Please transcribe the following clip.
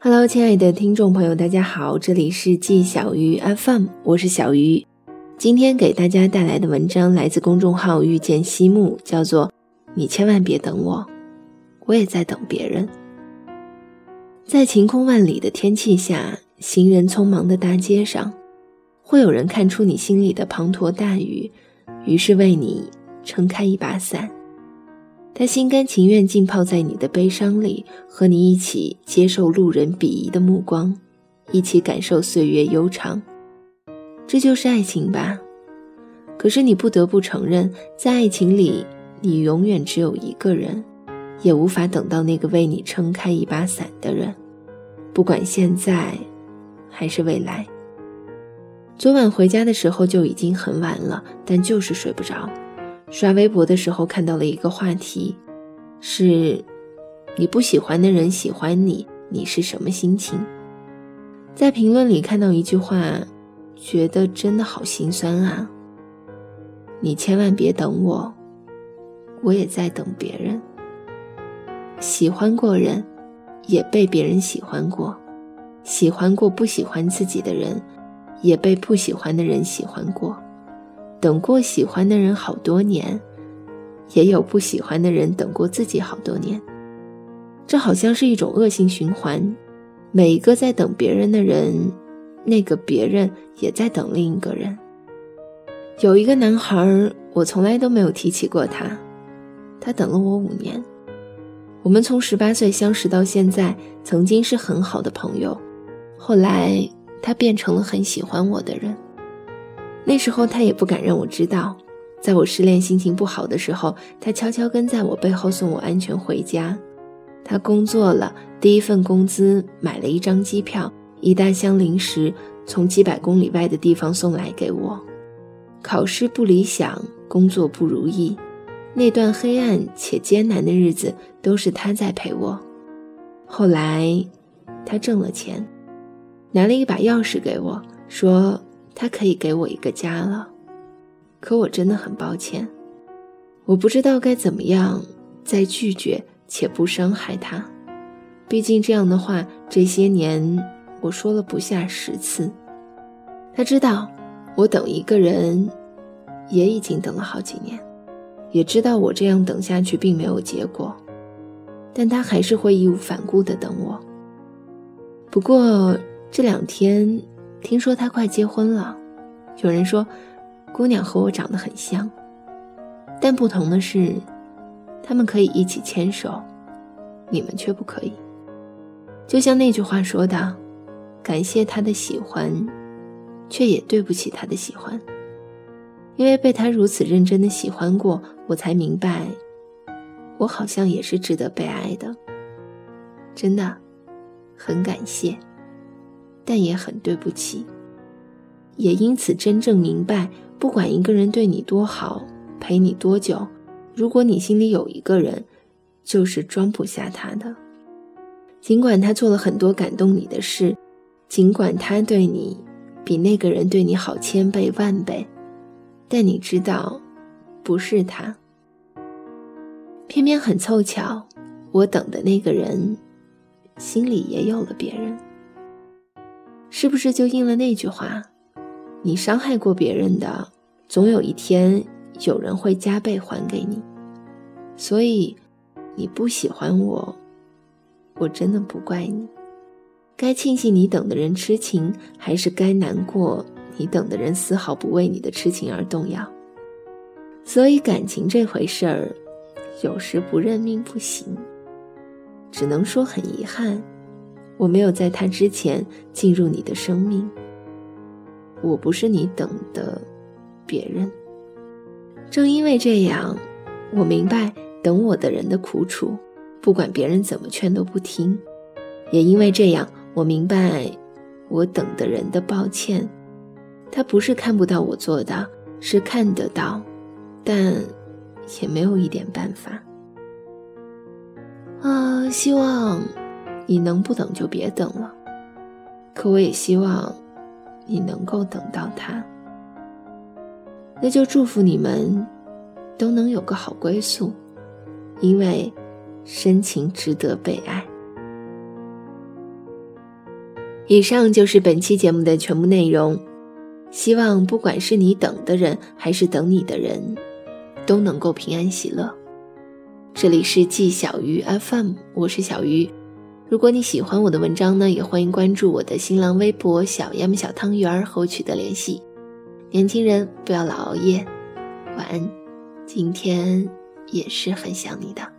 Hello，亲爱的听众朋友，大家好，这里是季小鱼 FM，我是小鱼。今天给大家带来的文章来自公众号遇见西木，叫做“你千万别等我，我也在等别人”。在晴空万里的天气下，行人匆忙的大街上，会有人看出你心里的滂沱大雨，于是为你撑开一把伞。他心甘情愿浸泡在你的悲伤里，和你一起接受路人鄙夷的目光，一起感受岁月悠长。这就是爱情吧？可是你不得不承认，在爱情里，你永远只有一个人，也无法等到那个为你撑开一把伞的人，不管现在还是未来。昨晚回家的时候就已经很晚了，但就是睡不着。刷微博的时候看到了一个话题，是你不喜欢的人喜欢你，你是什么心情？在评论里看到一句话，觉得真的好心酸啊！你千万别等我，我也在等别人。喜欢过人，也被别人喜欢过；喜欢过不喜欢自己的人，也被不喜欢的人喜欢过。等过喜欢的人好多年，也有不喜欢的人等过自己好多年。这好像是一种恶性循环。每一个在等别人的人，那个别人也在等另一个人。有一个男孩，我从来都没有提起过他，他等了我五年。我们从十八岁相识到现在，曾经是很好的朋友。后来他变成了很喜欢我的人。那时候他也不敢让我知道，在我失恋、心情不好的时候，他悄悄跟在我背后送我安全回家。他工作了，第一份工资买了一张机票，一大箱零食从几百公里外的地方送来给我。考试不理想，工作不如意，那段黑暗且艰难的日子都是他在陪我。后来，他挣了钱，拿了一把钥匙给我，说。他可以给我一个家了，可我真的很抱歉，我不知道该怎么样再拒绝且不伤害他。毕竟这样的话，这些年我说了不下十次。他知道我等一个人也已经等了好几年，也知道我这样等下去并没有结果，但他还是会义无反顾地等我。不过这两天。听说他快结婚了，有人说，姑娘和我长得很像，但不同的是，他们可以一起牵手，你们却不可以。就像那句话说的：“感谢他的喜欢，却也对不起他的喜欢。”因为被他如此认真的喜欢过，我才明白，我好像也是值得被爱的。真的，很感谢。但也很对不起，也因此真正明白，不管一个人对你多好，陪你多久，如果你心里有一个人，就是装不下他的。尽管他做了很多感动你的事，尽管他对你比那个人对你好千倍万倍，但你知道，不是他。偏偏很凑巧，我等的那个人，心里也有了别人。是不是就应了那句话？你伤害过别人的，总有一天有人会加倍还给你。所以，你不喜欢我，我真的不怪你。该庆幸你等的人痴情，还是该难过你等的人丝毫不为你的痴情而动摇？所以，感情这回事儿，有时不认命不行。只能说很遗憾。我没有在他之前进入你的生命，我不是你等的别人。正因为这样，我明白等我的人的苦楚，不管别人怎么劝都不听。也因为这样，我明白我等的人的抱歉，他不是看不到我做的，是看得到，但也没有一点办法。啊，希望。你能不等就别等了，可我也希望你能够等到他。那就祝福你们都能有个好归宿，因为深情值得被爱。以上就是本期节目的全部内容。希望不管是你等的人，还是等你的人，都能够平安喜乐。这里是季小鱼 FM，我是小鱼。如果你喜欢我的文章呢，也欢迎关注我的新浪微博“小 M 小汤圆”和我取得联系。年轻人不要老熬夜，晚安。今天也是很想你的。